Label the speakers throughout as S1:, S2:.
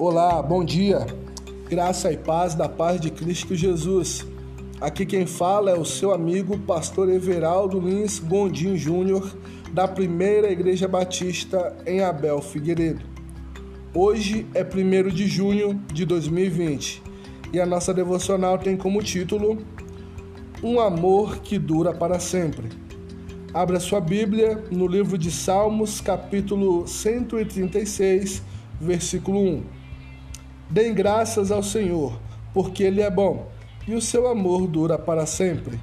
S1: Olá, bom dia. Graça e paz da paz de Cristo Jesus. Aqui quem fala é o seu amigo pastor Everaldo Lins Gondim Júnior, da Primeira Igreja Batista em Abel Figueiredo. Hoje é 1 de junho de 2020 e a nossa devocional tem como título Um amor que dura para sempre. Abra sua Bíblia no livro de Salmos, capítulo 136, versículo 1. Deem graças ao Senhor, porque Ele é bom e o seu amor dura para sempre.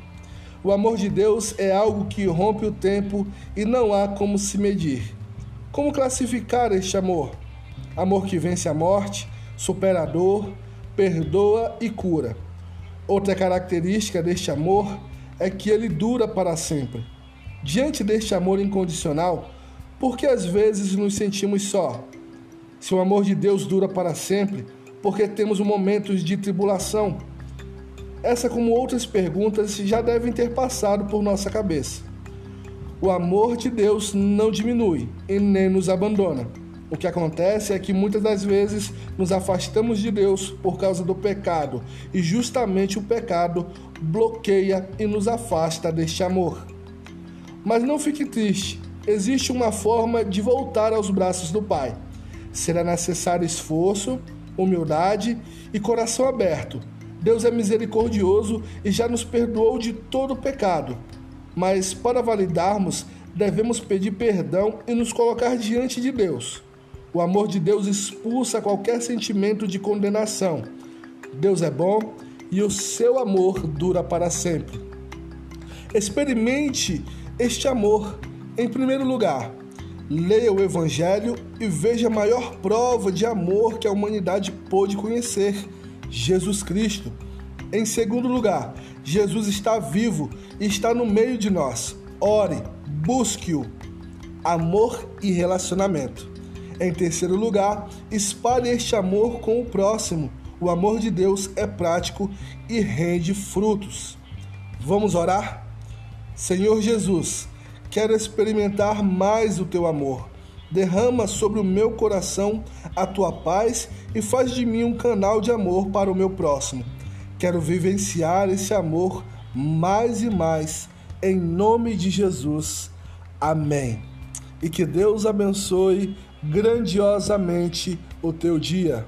S1: O amor de Deus é algo que rompe o tempo e não há como se medir. Como classificar este amor? Amor que vence a morte, supera a dor, perdoa e cura. Outra característica deste amor é que ele dura para sempre. Diante deste amor incondicional, por que às vezes nos sentimos só? Se o amor de Deus dura para sempre, porque temos momentos de tribulação? Essa, como outras perguntas, já devem ter passado por nossa cabeça. O amor de Deus não diminui e nem nos abandona. O que acontece é que muitas das vezes nos afastamos de Deus por causa do pecado, e justamente o pecado bloqueia e nos afasta deste amor. Mas não fique triste, existe uma forma de voltar aos braços do Pai será necessário esforço, humildade e coração aberto. Deus é misericordioso e já nos perdoou de todo pecado. Mas para validarmos, devemos pedir perdão e nos colocar diante de Deus. O amor de Deus expulsa qualquer sentimento de condenação. Deus é bom e o seu amor dura para sempre. Experimente este amor. Em primeiro lugar, Leia o Evangelho e veja a maior prova de amor que a humanidade pôde conhecer: Jesus Cristo. Em segundo lugar, Jesus está vivo e está no meio de nós. Ore, busque-o. Amor e relacionamento. Em terceiro lugar, espalhe este amor com o próximo. O amor de Deus é prático e rende frutos. Vamos orar? Senhor Jesus, Quero experimentar mais o teu amor. Derrama sobre o meu coração a tua paz e faz de mim um canal de amor para o meu próximo. Quero vivenciar esse amor mais e mais, em nome de Jesus. Amém. E que Deus abençoe grandiosamente o teu dia.